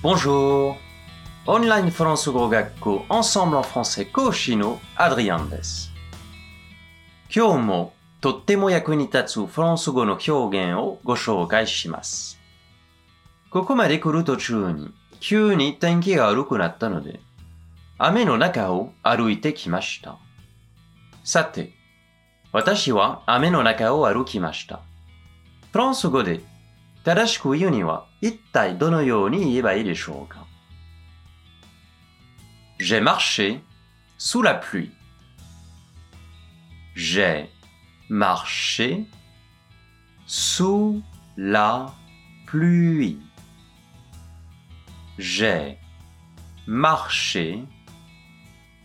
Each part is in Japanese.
Bonjour! オンラインフランス語学校 Ensemble en français 講師のアドリアンです。今日もとっても役に立つフランス語の表現をご紹介します。ここまで来る途中に急に天気が悪くなったので、雨の中を歩いてきました。さて、私は雨の中を歩きました。フランス語で正しく言うには一体どのように言えばいいでしょうか J'ai marché sous la pluie. J'ai marché sous la pluie. J'ai marché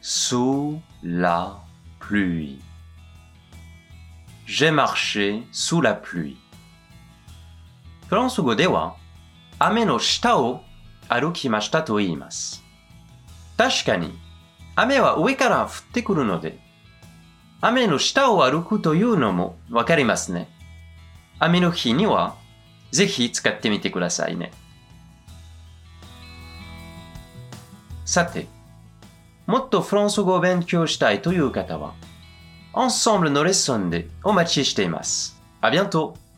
sous la pluie. J'ai marché sous la pluie. フランス語では雨の下を歩きましたと言います。確かに雨は上から降ってくるので雨の下を歩くというのもわかりますね。雨の日にはぜひ使ってみてくださいね。さて、もっとフランス語を勉強したいという方は、Ensemble のレッスンでお待ちしています。ありがとう。